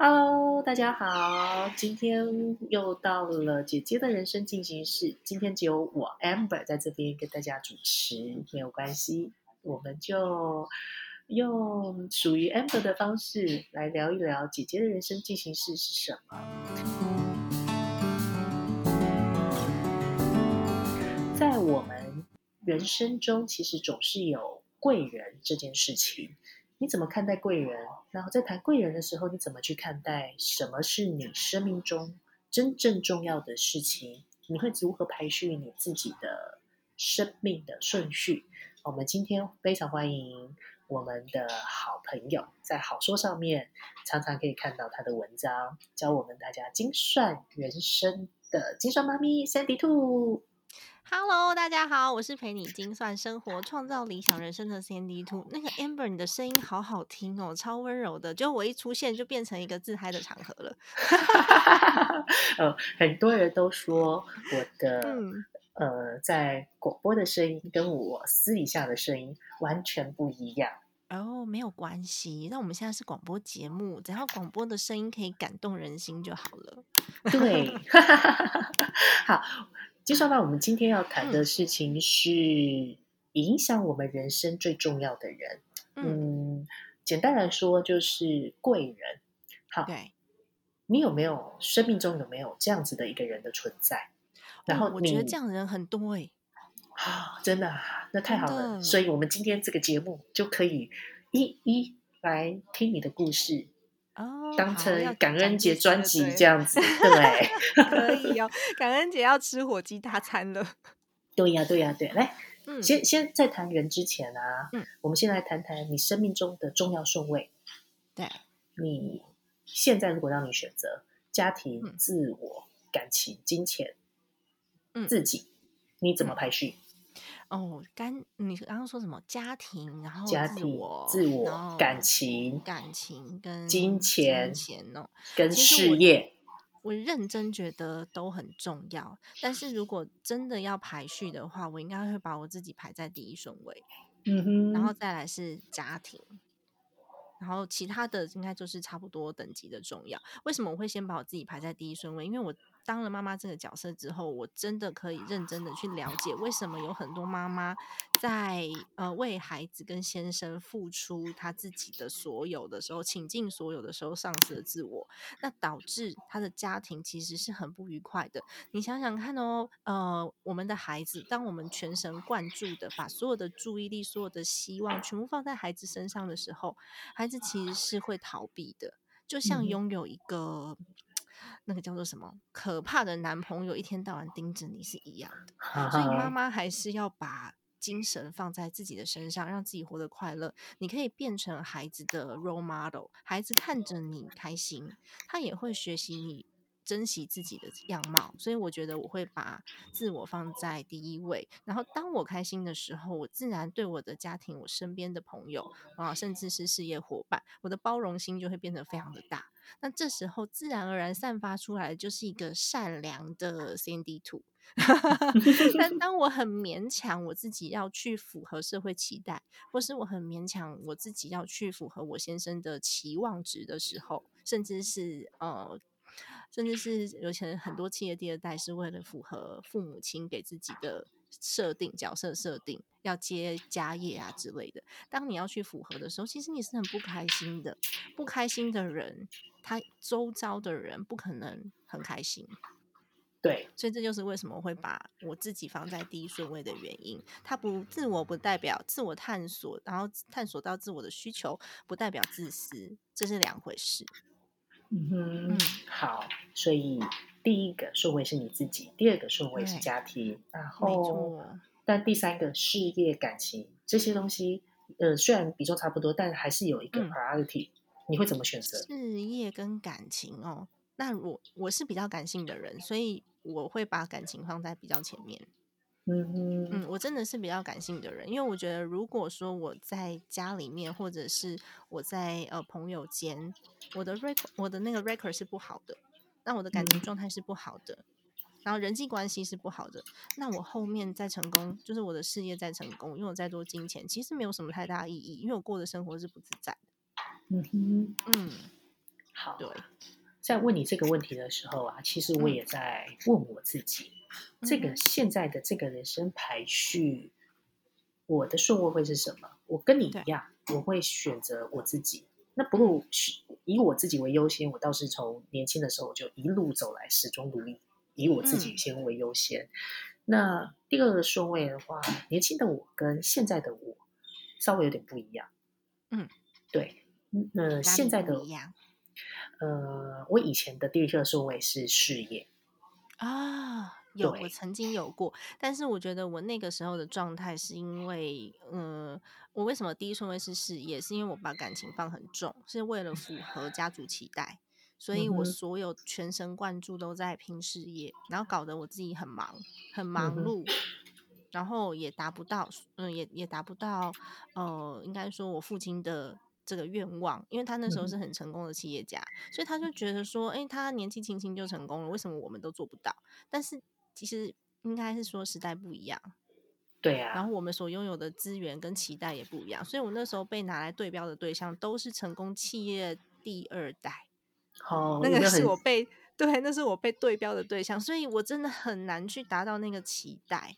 Hello，大家好，今天又到了姐姐的人生进行式。今天只有我 Amber 在这边跟大家主持，没有关系，我们就用属于 Amber 的方式来聊一聊姐姐的人生进行式是什么。在我们人生中，其实总是有贵人这件事情。你怎么看待贵人？然后在谈贵人的时候，你怎么去看待什么是你生命中真正重要的事情？你会如何排序你自己的生命的顺序？我们今天非常欢迎我们的好朋友，在好说上面常常可以看到他的文章，教我们大家精算人生的精算妈咪 Sandy 兔。Hello，大家好，我是陪你精算生活、创造理想人生的 Sandy Two。那个 Amber，你的声音好好听哦，超温柔的。就我一出现，就变成一个自嗨的场合了。呃，很多人都说我的呃，在广播的声音跟我私底下的声音完全不一样。哦，没有关系，那我们现在是广播节目，只要广播的声音可以感动人心就好了。对 好。介绍到我们今天要谈的事情是影响我们人生最重要的人。嗯，简单来说就是贵人。好，你有没有生命中有没有这样子的一个人的存在？然后我觉得这样的人很多哎。啊，真的，那太好了。所以我们今天这个节目就可以一一来听你的故事。哦，当成感恩节专辑这样子，对，可以哦。感恩节要吃火鸡大餐了。对呀，对呀，对。来，嗯，先先在谈人之前啊，嗯，我们先来谈谈你生命中的重要顺位。对，你现在如果让你选择家庭、自我、感情、金钱，嗯，自己，你怎么排序？哦，干，你刚刚说什么？家庭，然后家庭、自我、感情、感情跟金钱、钱哦，跟事业，我认真觉得都很重要。但是如果真的要排序的话，我应该会把我自己排在第一顺位，嗯哼，然后再来是家庭，然后其他的应该就是差不多等级的重要。为什么我会先把我自己排在第一顺位？因为我。当了妈妈这个角色之后，我真的可以认真的去了解为什么有很多妈妈在呃为孩子跟先生付出他自己的所有的时候，倾尽所有的时候丧失了自我，那导致他的家庭其实是很不愉快的。你想想看哦，呃，我们的孩子，当我们全神贯注的把所有的注意力、所有的希望全部放在孩子身上的时候，孩子其实是会逃避的，就像拥有一个。那个叫做什么？可怕的男朋友一天到晚盯着你是一样的，所以妈妈还是要把精神放在自己的身上，让自己活得快乐。你可以变成孩子的 role model，孩子看着你开心，他也会学习你。珍惜自己的样貌，所以我觉得我会把自我放在第一位。然后当我开心的时候，我自然对我的家庭、我身边的朋友啊，甚至是事业伙伴，我的包容心就会变得非常的大。那这时候自然而然散发出来的就是一个善良的 CND Two。但当我很勉强我自己要去符合社会期待，或是我很勉强我自己要去符合我先生的期望值的时候，甚至是呃。甚至是有钱很多企业第二代是为了符合父母亲给自己的设定角色设定，要接家业啊之类的。当你要去符合的时候，其实你是很不开心的。不开心的人，他周遭的人不可能很开心。对，所以这就是为什么会把我自己放在第一顺位的原因。他不自我，不代表自我探索，然后探索到自我的需求，不代表自私，这是两回事。嗯哼，好，所以第一个顺位是你自己，第二个顺位是家庭，然后，但第三个事业、感情这些东西，呃，虽然比重差不多，但还是有一个 priority。你会怎么选择？事业跟感情哦，那我我是比较感性的人，所以我会把感情放在比较前面。嗯嗯，我真的是比较感性的人，因为我觉得，如果说我在家里面，或者是我在呃朋友间，我的 record 我的那个 record 是不好的，那我的感情状态是不好的，然后人际关系是不好的，那我后面再成功，就是我的事业再成功，拥有再多金钱，其实没有什么太大意义，因为我过的生活是不自在的。嗯哼，嗯。好，对，在问你这个问题的时候啊，其实我嗯。也在问我自己，这个现在的这个人生排序，我的顺位会是什么？我跟你一样，我会选择我自己。那不过以我自己为优先，我倒是从年轻的时候我就一路走来，始终如一，以我自己嗯先为优先。那第二个顺位的话，年轻的我跟现在的我稍微有点不一样。嗯，对，那呃，现在的呃，我以前的第一个顺位是事业，啊，有我曾经有过，但是我觉得我那个时候的状态是因为，呃，我为什么第一顺位是事业，是因为我把感情放很重，是为了符合家族期待，所以我所有全神贯注都在拼事业，然后搞得我自己很忙，很忙碌。然后也达不到，嗯，也也达不到，呃，应该说我父亲的这个愿望，因为他那时候嗯是很成功的企业家，所以他就觉得说，哎，他年纪轻轻就成功了，为什么我们都做不到？但是其实应该是说时代不一样，对啊，然后我们所拥有的资源跟期待也不一样，所以我那时候被拿来对标的对象都是成功企业第二代，哦，那个是我被对，那是我被对标的对象，所以我真的很难去达到那个期待。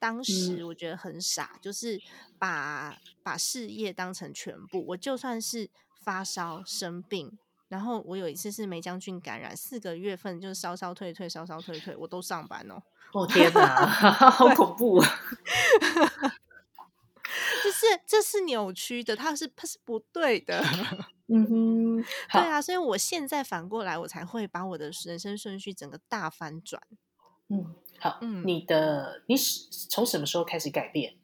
当时我觉得很傻，就是把把事业当成全部。我就算是发烧生病，然后我有一次是梅将军感染，四个月份就是烧烧退退，烧烧退退，我都上班哦。哦天哪，好恐怖啊！这是这是扭曲的，它是它是不对的。嗯哼，好，对啊，所以我现在反过来，我才会把我的人生顺序整个大翻转。嗯，好，嗯你的你是从什么时候开始改变？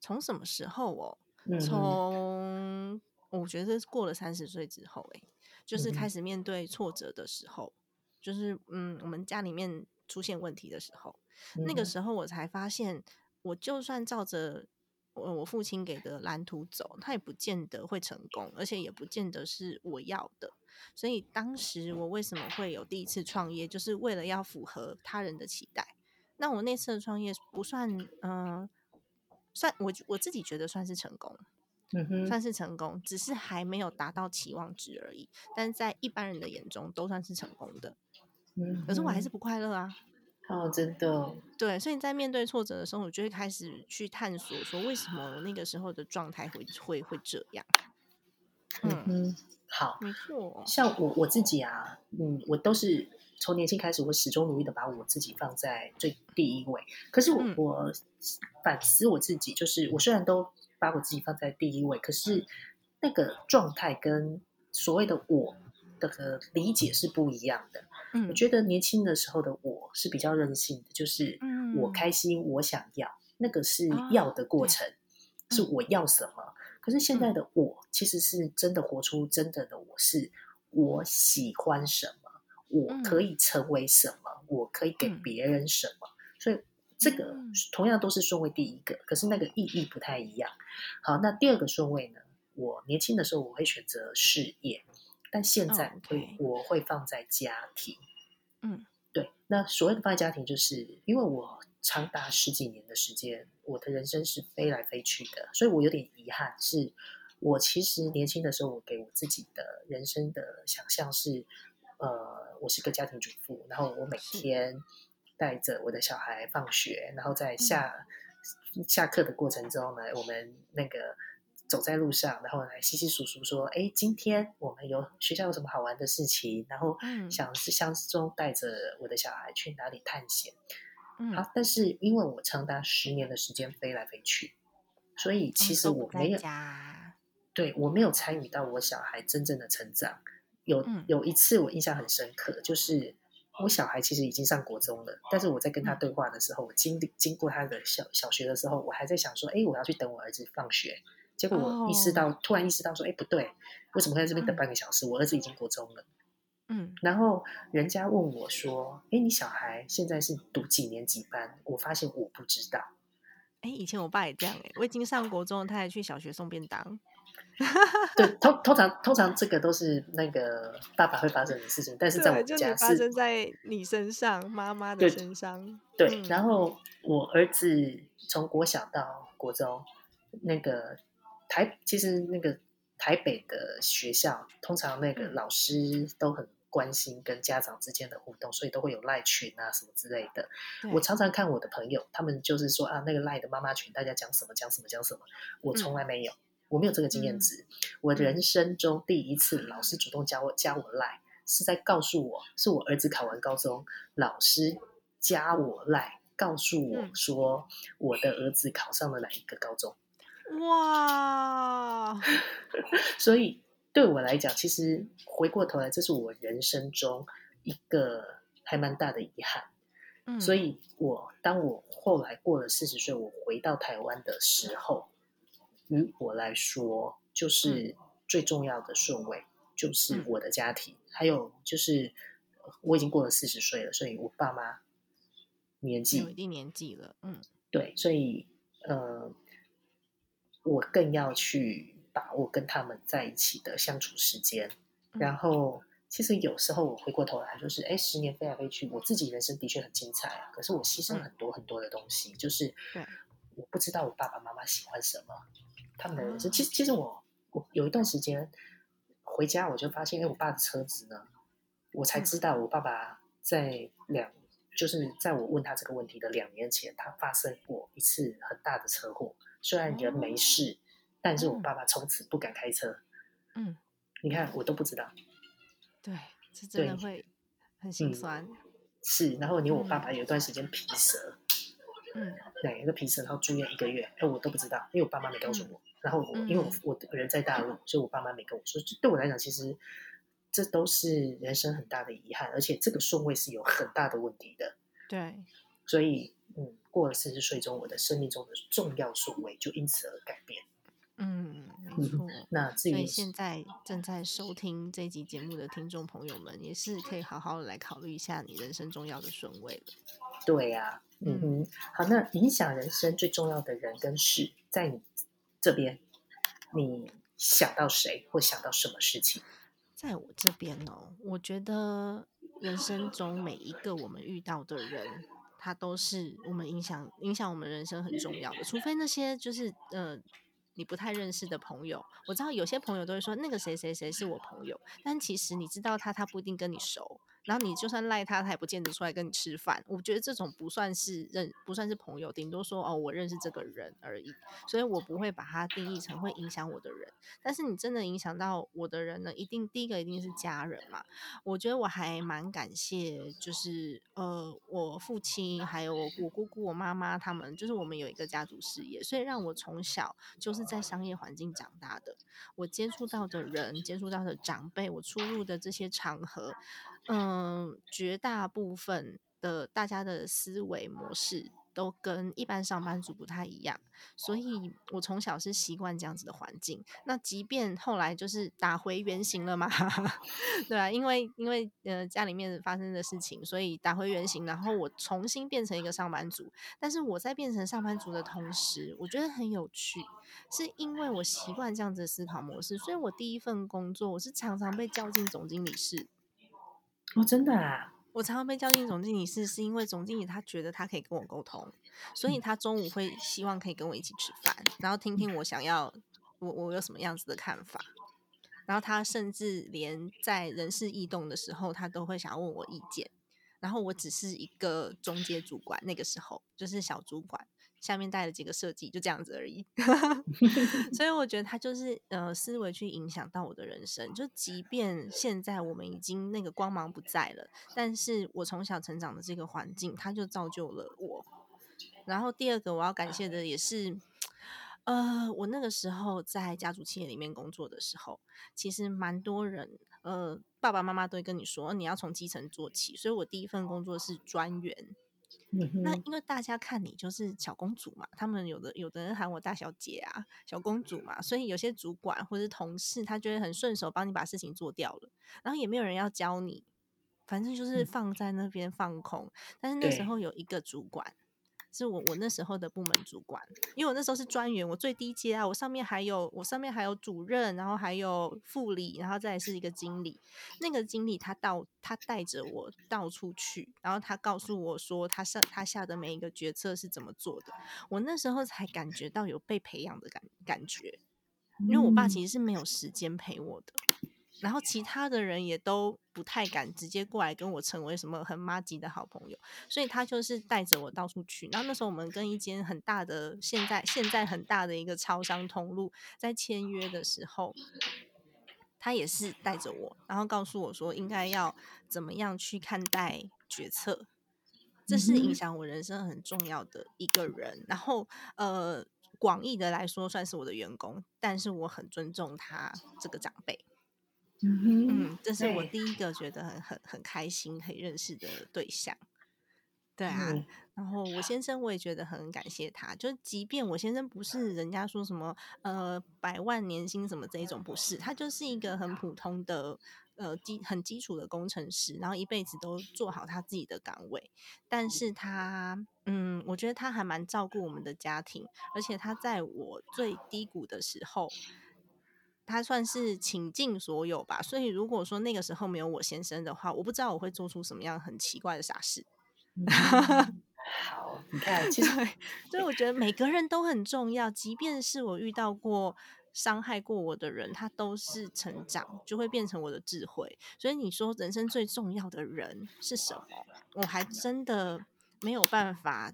从什么时候哦？从我觉得是过了三十岁之后、欸，就是开始面对挫折的时候，就是嗯，我们家里面出现问题的时候，那个时候我才发现，我就算照着我我父亲给的蓝图走，他也不见得会成功，而且也不见得是我要的。所以当时我为什么会有第一次创业，就是为了要符合他人的期待。那我那次的创业不算，嗯、算我我自己觉得算是成功，嗯，算是成功，只是还没有达到期望值而已。但是在一般人的眼中都算是成功的，嗯可是我还是不快乐啊。哦，真的，对，所以你在面对挫折的时候，我就会开始去探索，说为什么我那个时候的状态会会会这样。嗯嗯，好，没错，像我我自己啊，嗯，我都是从年轻开始，我始终努力的把我自己放在最第一位。可是我、嗯我反思我自己，就是我虽然都把我自己放在第一位，可是那个状态跟所谓的我的理解是不一样的。嗯，我觉得年轻的时候的我是比较任性的，就是我嗯开心，我想要，那个是啊要的过对程，是嗯我要什么。可是现在的我，其实是真的活出真正的我，是我喜欢什么，我可以成为什么，我可以给嗯别人什么。这个嗯同样都是顺位第一个，可是那个意义不太一样。好，那第二个顺位呢？我年轻的时候我会选择事业，但现在哦会、我会放在家庭。嗯对，那所谓的放在家庭，就是因为我长达十几年的时间，我的人生是飞来飞去的，所以我有点遗憾，是我其实年轻的时候，我给我自己的人生的想象是，呃，我是个家庭主妇，然后我每天带着我的小孩放学，然后嗯在下、下课的过程中呢，我们那个。走在路上，然后来稀稀疏疏说：“哎，今天我们有学校有什么好玩的事情？”然后嗯想是相中带着我的小孩去哪里探险。嗯，好，但是因为我长达十年的时间飞来飞去，所以其实我没有、家，对我没有参与到我小孩真正的成长。有、嗯有一次我印象很深刻，就是我小孩其实已经上国中了，但是我在跟他嗯对话的时候，我经历经过他的小小学的时候，我还在想说，哎，我要去等我儿子放学。结果我意识到，突然意识到说，哎，不对，为什么会在这边等半个小时？我儿子已经国中了。嗯然后人家问我说：“哎，你小孩现在是读几年级班？”我发现我不知道。哎，以前我爸也这样哎、我已经上国中了，他还去小学送便当。对，通通常通常这个都是那个爸爸会发生的事情，但是在我对，们家是生在你身上，妈妈的身上。对。嗯然后我儿子从国小到国中，那个台其实那个台北的学校，通常那个嗯老师都很关心跟家长之间的互动，所以都会有赖群啊什么之类的。我常常看我的朋友，他们就是说啊，那个赖的妈妈群，大家讲什么讲什么讲什么，我从来没有，我没有这个经验嗯值。我人生中第一次老师主动加我加我赖，是在告诉我，是我儿子考完高中，老师加我赖，告诉我嗯说我的儿子考上了哪一个高中。哇，所以对我来讲，其实回过头来，这是我人生中一个还蛮大的遗憾。嗯，所以我当我后来过了四十岁，我回到台湾的时候，于我来说，就是最重要的顺位就是嗯。我的家庭，还有就是呃我已经过了四十岁了，所以我爸妈年纪有一定年纪了，嗯。对，所以呃，我更要去把握跟他们在一起的相处时间。嗯。然后，其实有时候我回过头来，就是哎，十年飞来飞去，我自己人生的确很精彩啊，可是我牺牲嗯。很多很多的东西，就是我不知道我爸爸妈妈喜欢什么，他们的人生。哦其实，其实我我有一段时间回家，我就发现，哎，我爸的车子呢，我才嗯知道我爸爸在两。就是在我问他这个问题的两年前，他发生过一次很大的车祸。虽然人没事，但是我嗯爸爸从此不敢开车。嗯，你看，我都不知道。对，这真的对会很心嗯酸，是，然后你我爸嗯爸有一段时间皮蛇，嗯对，一个皮疹，然后住院一个月，哎，我都不知道，因为我爸妈没告诉嗯我。然后我因为我嗯我人在大陆，所以我爸妈没跟我说。就对我来讲，其实这都是人生很大的遗憾，而且这个顺位是有很大的问题的。对，所以，嗯，过了四十岁中，我的生命中的重要顺位就因此而改变。嗯，没嗯错。那至于现在正在收听这集节目的听众朋友们，也是可以好好的来考虑一下你人生重要的顺位了。对呀、嗯哼，好，那影响人生最重要的人跟事，在你这边，你想到谁或想到什么事情？在我这边哦，我觉得人生中每一个我们遇到的人，他都是我们影响影响我们人生很重要的。除非那些就是呃你不太认识的朋友，我知道有些朋友都会说那个谁谁谁是我朋友，但其实你知道他，他不一定跟你熟。然后你就算赖他，他也不见得出来跟你吃饭。我觉得这种不算是认，不算是朋友，顶多说哦，我认识这个人而已。所以我不会把它定义成会影响我的人。但是你真的影响到我的人呢，一定第一个一定是家人嘛。我觉得我还蛮感谢，就是呃，我父亲还有我姑姑、我妈妈他们，就是我们有一个家族事业，所以让我从小就是在商业环境长大的。我接触到的人、接触到的长辈，我出入的这些场合，嗯，绝大部分的大家的思维模式都跟一般上班族不太一样，所以我从小是习惯这样子的环境。那即便后来就是打回原形了嘛，对啊，因为因为呃家里面发生的事情，所以打回原形，然后我重新变成一个上班族。但是我在变成上班族的同时，我觉得很有趣，是因为我习惯这样子的思考模式，所以我第一份工作我是常常被叫进总经理室。哦，真的啊，我常常被叫进总经理室，是因为总经理他觉得他可以跟我沟通，所以他中午会希望可以跟我一起吃饭，然后听听我想要我我有什么样子的看法。然后他甚至连在人事异动的时候，他都会想要问我意见。然后我只是一个中介主管，那个时候就是小主管，下面带了几个设计，就这样子而已。所以我觉得他就是呃思维去影响到我的人生，就即便现在我们已经那个光芒不在了，但是我从小成长的这个环境，它就造就了我。然后第二个我要感谢的也是，呃，我那个时候在家族企业里面工作的时候，其实蛮多人，呃，爸爸妈妈都会跟你说你要从基层做起，所以我第一份工作是专员。嗯，那因为大家看你就是小公主嘛，他们有的有的人喊我大小姐啊，小公主嘛，所以有些主管或是同事，他觉得很顺手帮你把事情做掉了，然后也没有人要教你，反正就是嗯。放在那边放空。但是那时候有一个主管，是我我那时候的部门主管，因为我那时候是专员，我最低阶啊，我上面还有我上面还有主任，然后还有副理，然后再来是一个经理。那个经理他到他带着我到处去，然后他告诉我说他上他下的每一个决策是怎么做的，我那时候才感觉到有被培养的感感觉。因为我爸嗯其实是没有时间陪我的，然后其他的人也都不太敢直接过来跟我成为什么很妈吉的好朋友，所以他就是带着我到处去。然后那时候我们跟一间很大的现在现在很大的一个超商通路在签约的时候，他也是带着我，然后告诉我说应该要怎么样去看待决策，这是影响我人生很重要的一个人。然后呃，广义的来说算是我的员工，但是我很尊重他这个长辈。嗯，嗯，这是我第一个觉得很很很开心可以认识的对象。对啊，嗯然后我先生我也觉得很感谢他，就即便我先生不是人家说什么呃百万年薪什么这一种，不是，他就是一个很普通的呃基很基础的工程师，然后一辈子都做好他自己的岗位，但是他嗯，我觉得他还蛮照顾我们的家庭，而且他在我最低谷的时候。他算是倾尽所有吧，所以如果说那个时候没有我先生的话，我不知道我会做出什么样很奇怪的傻事。好，你看，其实，所以我觉得每个人都很重要，即便是我遇到过伤害过我的人，他都是成长，就会变成我的智慧。所以你说人生最重要的人是什么？我还真的没有办法，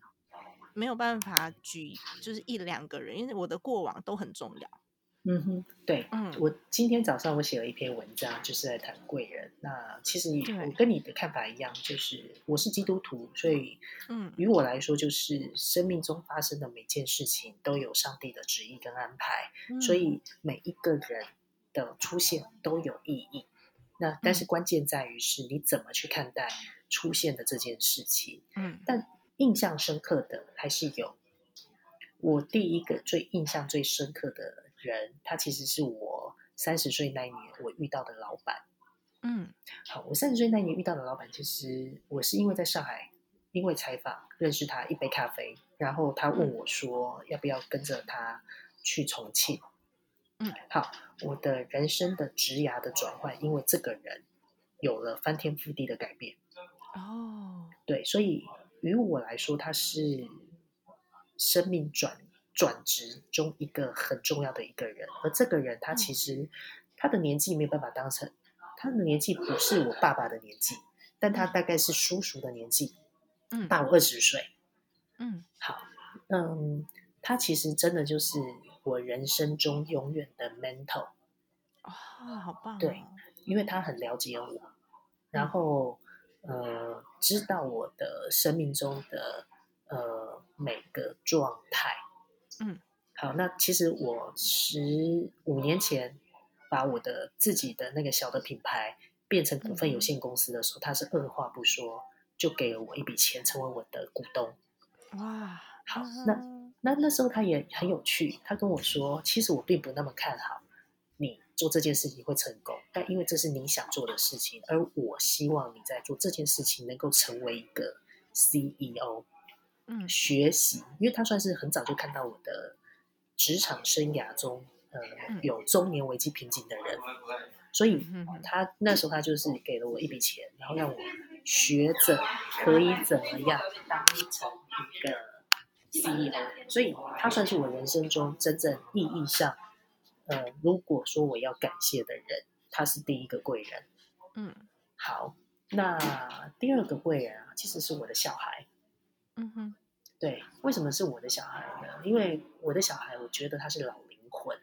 没有办法举就是一两个人，因为我的过往都很重要。嗯哼，对，嗯我今天早上我写了一篇文章，就是在谈贵人。那其实你我跟你的看法一样，就是我是基督徒，所以嗯于我来说，就是生命中发生的每件事情都有上帝的旨意跟安排，所嗯以每一个人的出现都有意义。那但是嗯关键在于是你怎么去看待出现的这件事情。嗯但印象深刻的还是有。我第一个最印象最深刻的人，他其实是我三十岁那一年我遇到的老板。嗯好，我三十岁那一年遇到的老板，其实我是因为在上海，因为采访认识他一杯咖啡，然后他问我说要不要跟着他去重庆。嗯，好，我的人生的职涯的转换，因为这个人有了翻天覆地的改变。哦对，所以于我来说，他是生命转转职中一个很重要的一个人。而这个人，他其实他的年纪没有办法当成，他的年纪不是我爸爸的年纪，但他大概是叔叔的年纪，嗯大我二十岁。嗯好，嗯，他其实真的就是我人生中永远的 mentor。哦，好棒、哦！对因为他很了解我，然后呃，知道我的生命中的呃每个状态。嗯，好，那其实我十五年前把我的自己的那个小的品牌变成股份有限公司的时候，他是二话不说就给了我一笔钱，成为我的股东。哇，好啊那那那时候他也很有趣，他跟我说，其实我并不那么看好你做这件事情会成功，但因为这是你想做的事情，而我希望你在做这件事情能够成为一个 CEO，嗯。学习，因为他算是很早就看到我的职场生涯中，呃，嗯。有中年危机瓶颈的人，所以他那时候他就是给了我一笔钱，然后让我学着可以怎么样当成一个 CEO，所以他算是我人生中真正意义上，呃，如果说我要感谢的人，他是第一个贵人。嗯。好，那第二个贵人啊，其实是我的小孩。嗯哼，对，为什么是我的小孩呢？因为我的小孩，我觉得他是老灵魂。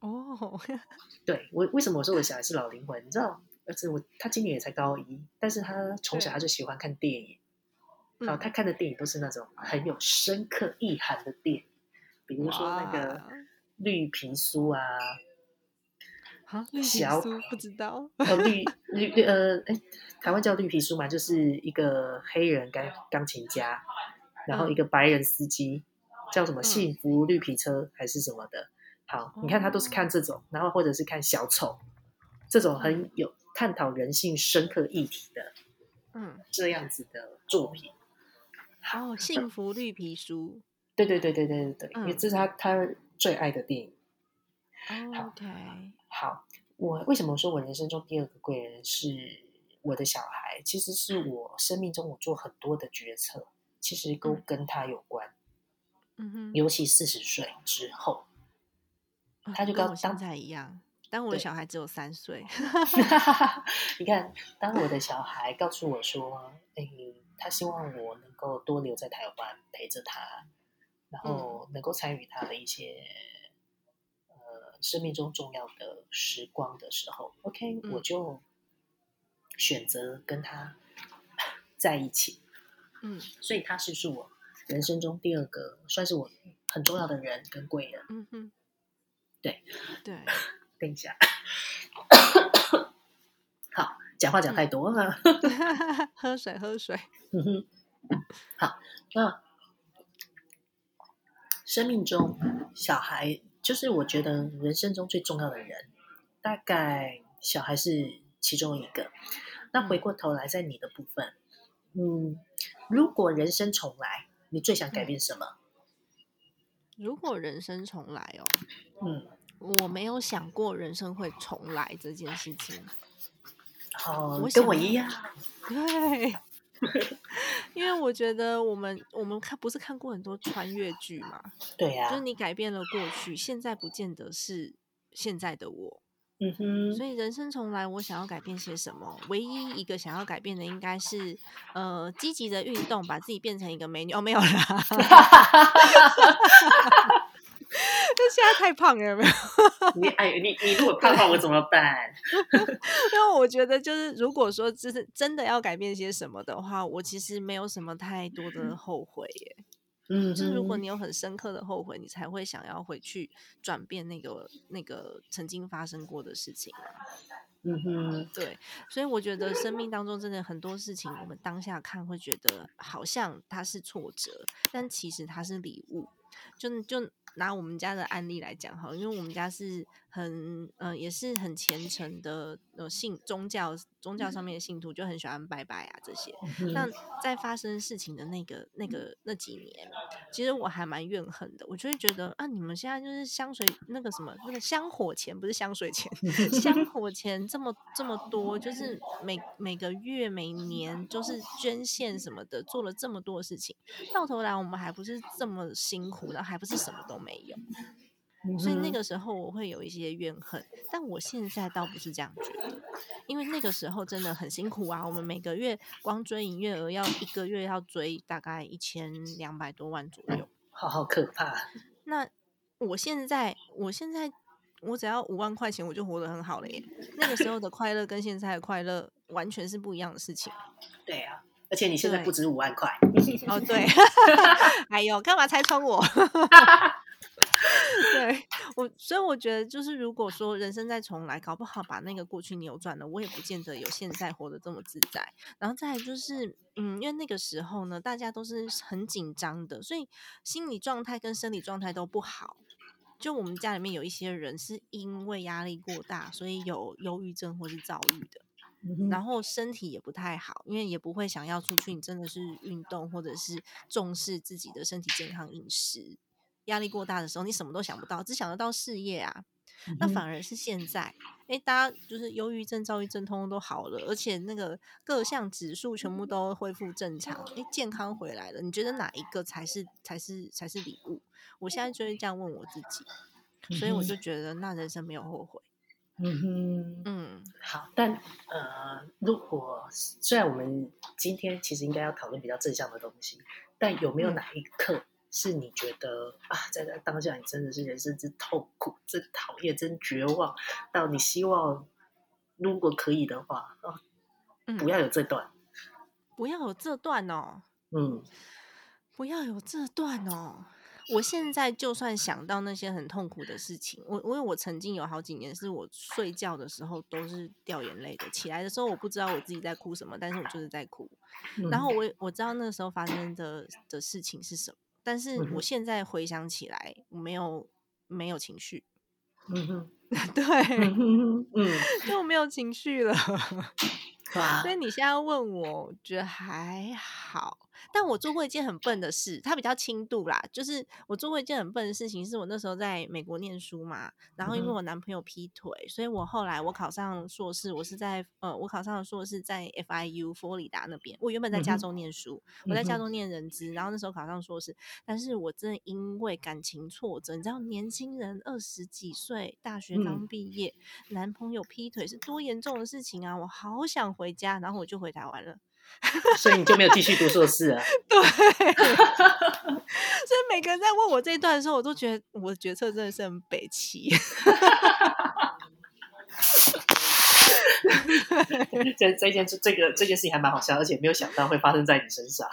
哦，对我为什么我说我的小孩是老灵魂？你知道，儿子我他今年也才高一，但是他从小他就喜欢看电影。然后他看的电影都是那种很有深刻意涵的电影，比如说那个哇绿皮书啊，啊，绿皮小书不知道，呃绿绿绿呃，哎，台湾叫绿皮书嘛，就是一个黑人钢钢琴家，然后一个白人司机，叫什么嗯。幸福绿皮车还是什么的。好，你看他都是看这种，然后或者是看小丑，这种很有探讨人性深刻议题的嗯，这样子的作品。哦，幸福绿皮书对对对对对对对，因为嗯。这是他他最爱的电影。好，OK，好，我为什么说我人生中第二个贵人是我的小孩？其实是我生命中我做很多的决策，其实都嗯跟他有关。嗯哼，尤其四十岁之后，他就跟我现告当在一样，当我的小孩只有三岁。你看，当我的小孩告诉我说：“哎，他希望我能够多留在台湾陪着他，然后能够参与他的一些呃生命中重要的时光的时候，OK，、嗯我就选择跟他在一起。嗯所以他是是我人生中第二个算是我很重要的人跟贵人。嗯哼，对对，等一下，好，讲话讲太多了。喝水喝水。嗯哼，好，那生命中小孩就是我觉得人生中最重要的人，大概小孩是其中一个。那回过头来，在你的部分，嗯，如果人生重来，你最想改变什么？如果人生重来哦，嗯，我没有想过人生会重来这件事情。哦，我跟我一样，对，因为我觉得我们我们看不是看过很多穿越剧嘛，对呀、就是你改变了过去，现在不见得是现在的我。嗯哼，所以人生重来，我想要改变些什么？唯一一个想要改变的，应该是呃积极的运动，把自己变成一个美女。哦，没有啦，就现在太胖了，有没有？你哎，你你如果胖的话，我怎么办？因为我觉得，就是如果说就是真的要改变些什么的话，我其实没有什么太多的后悔耶。嗯就是如果你有很深刻的后悔，你才会想要回去转变那个那个曾经发生过的事情嘛。嗯哼，对，所以我觉得生命当中真的很多事情，我们当下看会觉得好像它是挫折，但其实它是礼物。就就拿我们家的案例来讲哈，因为我们家是很呃也是很虔诚的呃信宗教宗教上面的信徒，就很喜欢拜拜啊这些。嗯那在发生事情的那个、那个、那几年，其实我还蛮怨恨的。我就会觉得啊，你们现在就是香水那个什么那个香火钱，不是香水钱，香 火钱这么这么多，就是每每个月、每年就是捐献什么的，做了这么多事情，到头来我们还不是这么辛苦，然后还不是什么都没有。所以那个时候我会有一些怨恨，但我现在倒不是这样觉得，因为那个时候真的很辛苦啊。我们每个月光追营业额要一个月要追大概一千两百多万左右。好好可怕。那我现在，我现在我只要五万块钱，我就活得很好了耶。那个时候的快乐跟现在的快乐完全是不一样的事情。对啊，而且你现在不止五万块。哦，对 哎呦，干嘛拆穿我？对 我，所以我觉得，就是如果说人生再重来，搞不好把那个过去扭转了，我也不见得有现在活得这么自在。然后再来就是，嗯，因为那个时候呢，大家都是很紧张的，所以心理状态跟生理状态都不好。就我们家里面有一些人是因为压力过大，所以有忧郁症或是躁郁的。然后身体也不太好，因为也不会想要出去，你真的是运动或者是重视自己的身体健康饮食。压力过大的时候，你什么都想不到，只想得到事业啊。那反而是现在，哎，大家就是忧郁症、躁郁症通通都好了，而且那个各项指数全部都恢复正常，哎，健康回来了。你觉得哪一个才是才是才是礼物？我现在就会这样问我自己，所以我就觉得那人生没有后悔。嗯哼，嗯好，但呃，如果虽然我们今天其实应该要讨论比较正向的东西，但有没有嗯哪一刻是你觉得啊，在在当下你真的是人生之痛苦、真讨厌、真绝望，到你希望如果可以的话啊，嗯，不要有这段，不要有这段哦。嗯不要有这段哦！我现在就算想到那些很痛苦的事情，我因为我曾经有好几年是我睡觉的时候都是掉眼泪的，起来的时候我不知道我自己在哭什么，但是我就是在哭。嗯然后我我知道那时候发生的的事情是什么，但是我现在回想起来，我没有没有情绪，嗯哼。对，嗯哼嗯，就没有情绪了。所以。你现在问我，我觉得还好，但我做过一件很笨的事，它比较轻度啦。就是我做过一件很笨的事情，是我那时候在美国念书嘛，然后因为我男朋友劈腿，所以我后来我考上硕士，我是在呃，我考上的硕士在 FIU 佛罗里达那边。我原本在加州念书，我在加州念人资，然后那时候考上硕士，但是我真的因为感情挫折，你知道，年轻人二十几岁，大学刚毕业，男朋友劈腿是多严重的事情啊！我好想回家，然后我就回台湾了。所以你就没有继续读硕士啊？对，所以每个人在问我这一段的时候，我都觉得我的决策真的是很北齐。这这件这这个这件事情还蛮好笑，而且没有想到会发生在你身上。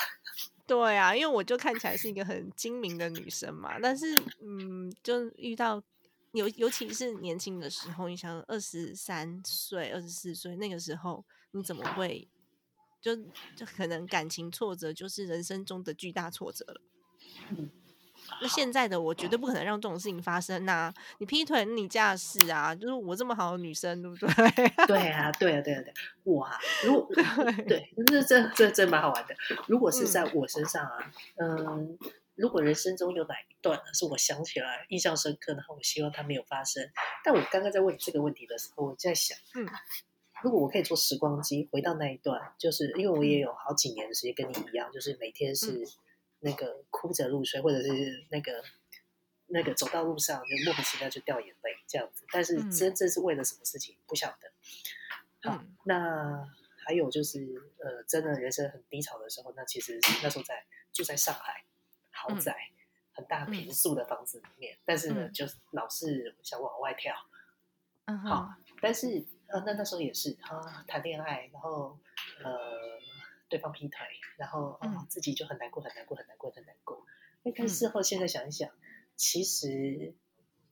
对啊，因为我就看起来是一个很精明的女生嘛，但是嗯，就遇到尤尤其是年轻的时候，你想二十三岁、二十四岁那个时候，你怎么会？就就可能感情挫折就是人生中的巨大挫折了。那现在的我绝对不可能让这种事情发生呐！你劈腿，你架势啊，就是我这么好的女生，对不对？对啊，对啊，对啊，对！哇，如果对，这这这这蛮好玩的。如果是在我身上啊，嗯，如果人生中有哪一段是我想起来印象深刻的话，我希望它没有发生。但我刚刚在问你这个问题的时候，我在想，嗯。如果我可以坐时光机回到那一段，就是因为我也有好几年的时间跟你一样，就是每天是那个哭着入睡，或者是那个那个走到路上就莫名其妙就掉眼泪这样子。但是真正是为了什么事情不晓得。好，那还有就是呃，真的人生很低潮的时候，那其实那时候在住在上海豪宅很大平素的房子里面，但是呢，就是老是想往外跳。嗯，好，但是。呃，那那时候也是啊，谈恋爱，然后呃，对方劈腿，然后啊，自己就很难过，很难过，很难过，很难过。哎，但事后现在想一想，其实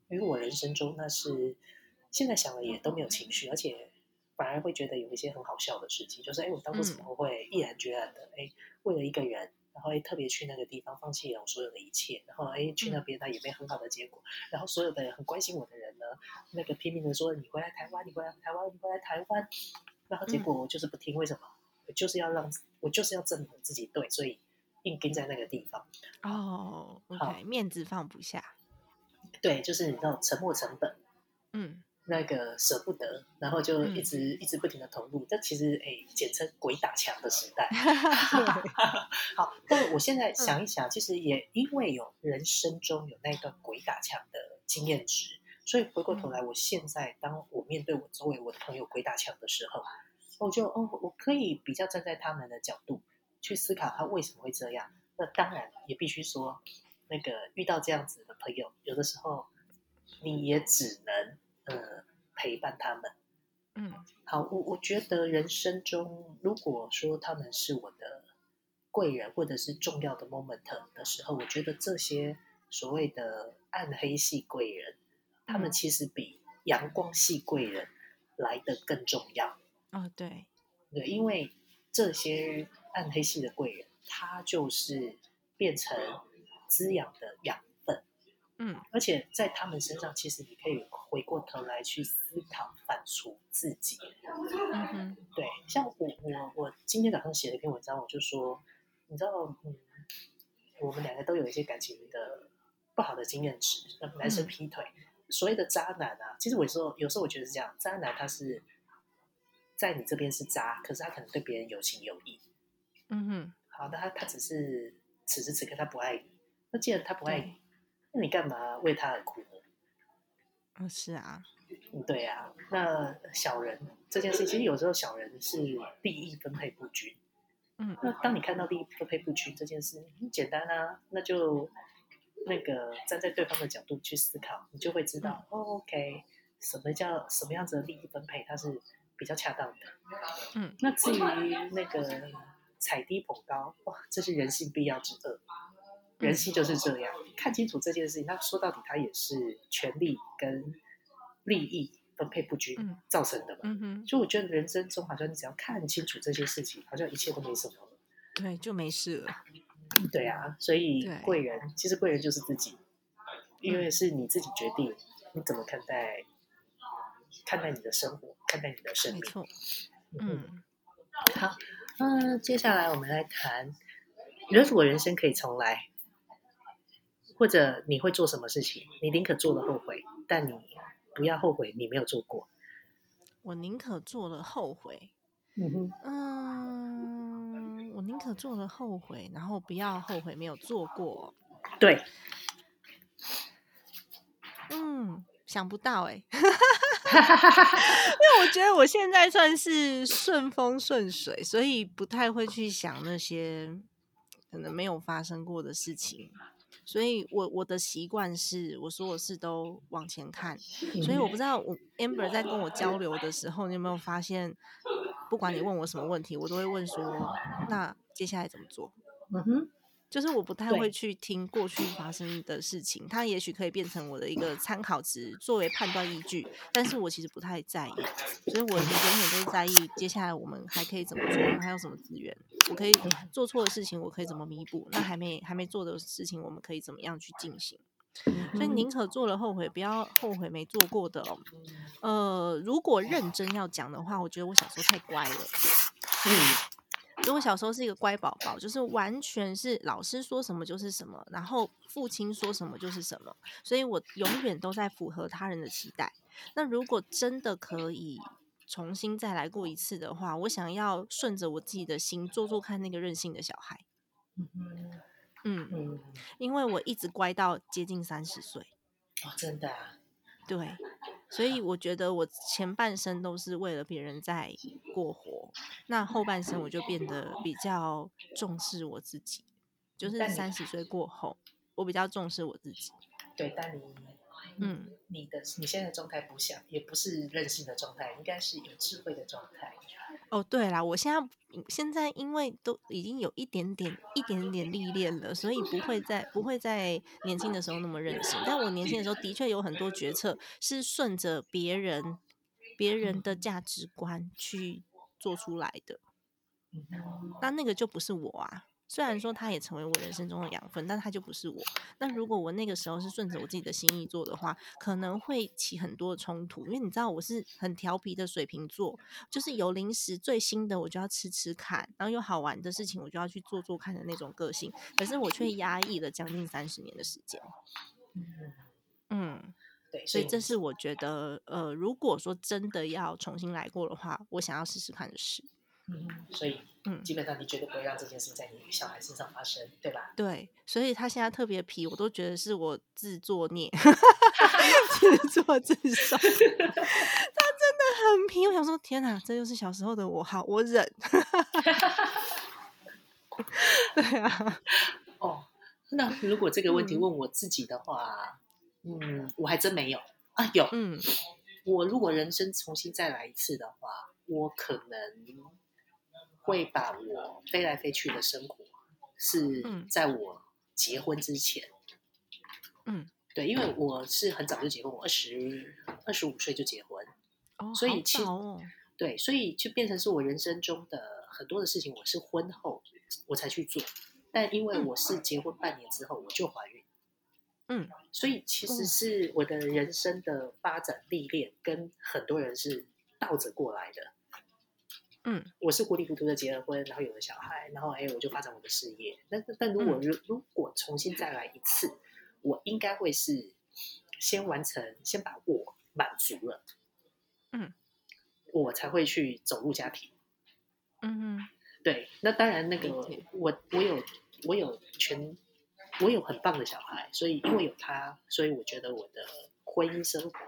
于我人生中，那是现在想了也都没有情绪，而且反而会觉得有一些很好笑的事情，就是哎，我当初怎么会毅然决然的哎，为了一个人。然后哎，特别去那个地方，放弃了我所有的一切。然后哎，去那边他也没很好的结果。然后所有的人很关心我的人呢，那个拼命的说：“你回来台湾，你回来台湾，你回来台湾。”然后结果我就是不听，为什么？我就是要让，我就是要证明自己对，所以硬跟在那个地方。哦，OK，面子放不下。对，就是你知道沉没成本。嗯。那个舍不得，然后就一直一直不停的投入。这其实哎，简称“鬼打墙”的时代。好，但我现在想一想，其实也因为有人生中有那段鬼打墙的经验值，所以回过头来，我现在当我面对我周围我的朋友鬼打墙的时候，我就哦，我可以比较站在他们的角度去思考他为什么会这样。那当然也必须说，那个遇到这样子的朋友，有的时候你也只能。呃，陪伴他们，嗯，好，我我觉得人生中，如果说他们是我的贵人或者是重要的 moment 的时候，我觉得这些所谓的暗黑系贵人，他们其实比阳光系贵人来的更重要。哦，对，对，因为这些暗黑系的贵人，他就是变成滋养的养。嗯，而且在他们身上，其实你可以回过头来去思考、反刍自己。嗯哼，对，像我我我今天早上写了一篇文章，我就说，你知道，嗯，我们两个都有一些感情的不好的经验值。男生劈腿，所谓的渣男啊，其实我说有时候我觉得是这样，渣男他是在你这边是渣，可是他可能对别人有情有义。嗯哼，好的，他他只是此时此刻他不爱你，那既然他不爱你。那你干嘛为他而哭呢？嗯，是啊，对啊。那小人这件事，其实有时候小人是利益分配不均。嗯，那当你看到利益分配不均这件事，很简单啊，那就那个站在对方的角度去思考，你就会知道，OK，什么叫什么样子的利益分配，它是比较恰当的。嗯，那至于那个踩低捧高，哇，这是人性必要之恶。人性就是这样，看清楚这件事情。那说到底，它也是权力跟利益分配不均造成的嘛。嗯哼。就我觉得人生中，好像你只要看清楚这些事情，好像一切都没什么了。对，就没事了。对啊，所以贵人其实贵人就是自己，因为是你自己决定你怎么看待看待你的生活，看待你的生命。没错。嗯。好，嗯，接下来我们来谈。如果人生可以重来，或者你会做什么事情？你宁可做了后悔，但你不要后悔你没有做过。我宁可做了后悔，嗯哼，嗯，我宁可做了后悔，然后不要后悔没有做过。对，嗯，想不到哎、因为我觉得我现在算是顺风顺水，所以不太会去想那些可能没有发生过的事情。所以我我的习惯是我所有事都往前看，所以我不。知道我 Amber 在跟我交流的时候，你有没有发现，不管你问我什么问题，我都会问说，那接下来怎么做？嗯哼，就是我不太会去听过去发生的事情，它也许可以变成我的一个参考值，作为判断依据，但是我其实不太在意，所以我永远都是在意接下来我们还可以怎么做，我们还有什么资源，我可以做错的事情，我可以怎么弥补，那还没还没做的事情，我们可以怎么样去进行。所以宁可做了后悔，不要后悔没做过的哦。呃，如果认真要讲的话，我觉得我小时候太乖了。嗯所以我小时候是一个乖宝宝，就是完全是老师说什么就是什么，然后父亲说什么就是什么，所以我永远都在符合他人的期待。那如果真的可以重新再来过一次的话，我想要顺着我自己的心做做看那个任性的小孩。嗯哼嗯，嗯，因为我一直乖到接近三十岁，哦，真的啊，对，所以我觉得我前半生都是为了别人在过活，那后半生我就变得比较重视我自己，就是但你三十岁过后，我比较重视我自己。对，但你，嗯，你的你现在的状态不像，也不是任性的状态，应该是有智慧的状态。哦，对啦，我现在现在因为都已经有一点点一点点历练了，所以不会在不会在年轻的时候那么任性。但我年轻的时候的确有很多决策是顺着别人别人的价值观去做出来的。那那个就不是我啊。虽然说它也成为我人生中的养分，但它就不是我。那如果我那个时候是顺着我自己的心意做的话，可能会起很多的冲突，因为你知道我是很调皮的水瓶座，就是有零食最新的我就要吃吃看，然后有好玩的事情我就要去做做看的那种个性。可是我却压抑了将近三十年的时间。嗯，嗯，对，所以这是我觉得，呃，如果说真的要重新来过的话，我想要试试看的事。嗯，所以嗯基本上你绝对不会让这件事在你小孩身上发生，对吧？对，所以他现在特别皮，我都觉得是我自作孽，自作自受。他真的很皮，我想说，天哪，这就是小时候的我，好，我忍。对啊，哦，那如果这个问题嗯问我自己的话，嗯，我还真没有。啊。有，嗯。我如果人生重新再来一次的话，我可能会把我飞来飞去的生活是嗯。在我结婚之前。嗯，对，因为我是很早就结婚，我二十二十五岁就结婚，哦，所以其哦，对，所以就变成是我人生中的很多的事情，我是婚后我才去做，但因为嗯。我是结婚半年之后我就怀孕，嗯，所以其实嗯。是我的人生的发展历练跟很多人是倒着过来的。嗯，我是糊里糊涂的结了婚，然后有了小孩，然后哎，我就发展我的事业。那但如果嗯。如、如果重新再来一次，我应该会是先完成，先把我满足了，嗯，我才会去走入家庭。嗯嗯对，那当然，那个我我有我有全我有很棒的小孩，所以因为有他，所以我觉得我的婚姻生活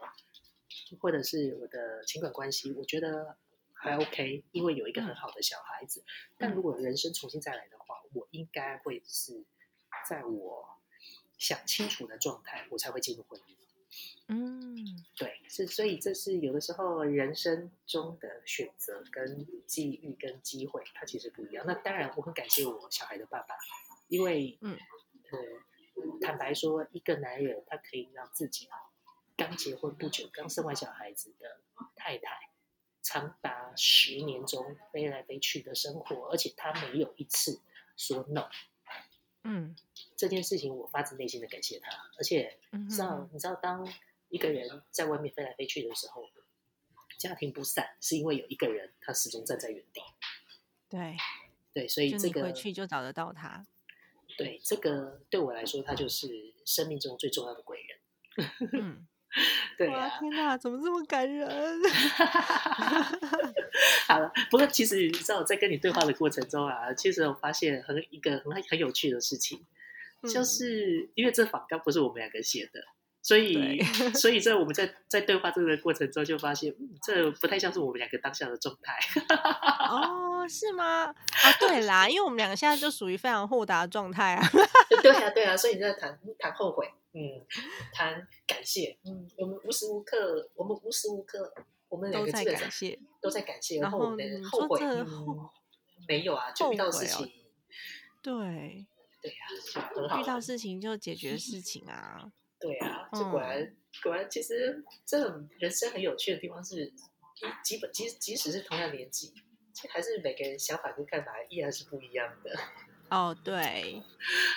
或者是我的情感关系，我觉得还 OK，因为有一个很好的小孩子。但如果人生重新再来的话，我应该会是在我想清楚的状态，我才会进入婚姻。嗯对，是所以这是有的时候人生中的选择跟际遇跟机会，它其实不一样。那当然，我很感谢我小孩的爸爸，因为嗯呃，坦白说，一个男人他可以让自己刚结婚不久、刚生完小孩子的太太，长达十年中飞来飞去的生活，而且他没有一次说 no。嗯这件事情我发自内心的感谢他，而且嗯知道你知道，当一个人在外面飞来飞去的时候，家庭不散是因为有一个人他始终站在原地。对，对，所以就这个你回去就找得到他。对，这个对我来说，他就是生命中最重要的贵人。嗯，对哇，啊，天哪，怎么这么感人？好了，不过其实你知道，我在跟你对话的过程中啊，其实我发现很一个很很有趣的事情，就嗯是因为这访纲不是我们两个写的，所以所以在我们在在对话这个过程中就发现，嗯，这不太像是我们两个当下的状态。哦，是吗？啊，对啦，因为我们两个现在就属于非常豁达的状态啊。对啊，对啊，所以你在谈谈后悔，嗯，谈感谢，嗯，我们无时无刻，我们无时无刻，我们两都在个基本上感谢，都在感谢，然然后我们后你的后悔，没有啊，就遇到事情，对，对呀、遇到事情就解决事情啊。对啊，这果然、嗯果然，其实这种人生很有趣的地方是，一基本即即使是同样年纪，其实还是每个人想法跟看法依然是不一样的。哦，对，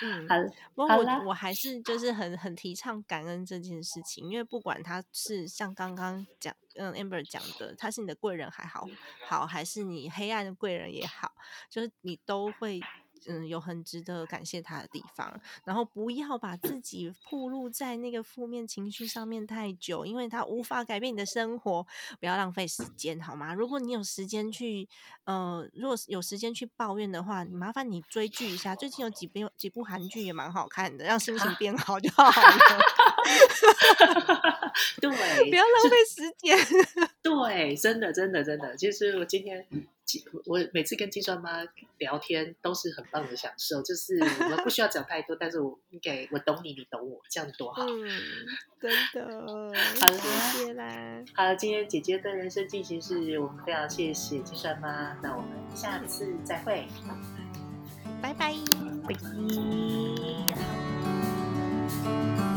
嗯，好，不过我我还是就是很很提倡感恩这件事情，因为不管他是像刚刚讲，嗯，amber 讲的，他是你的贵人还好好，还是你黑暗的贵人也好，就是你都会。嗯，有很值得感谢他的地方，然后不要把自己暴露在那个负面情绪上面太久，因为他无法改变你的生活。不要浪费时间，好吗？如果你有时间去，呃，如果有时间去抱怨的话，麻烦你追剧一下。最近有几部几部韩剧也蛮好看的，让心情变 好就好了。对，不要浪费时间。对，真的，真的，真的，其实我今天，其我每次跟金算妈聊天都是很棒的享受，就是 我们不需要讲太多，但是我应该我懂你，你懂我，这样多好。嗯，真的。好了，啦。好了，今天姐姐的人生进行式，我们非常谢谢金算妈，那我们下次再会，拜拜，拜拜。拜拜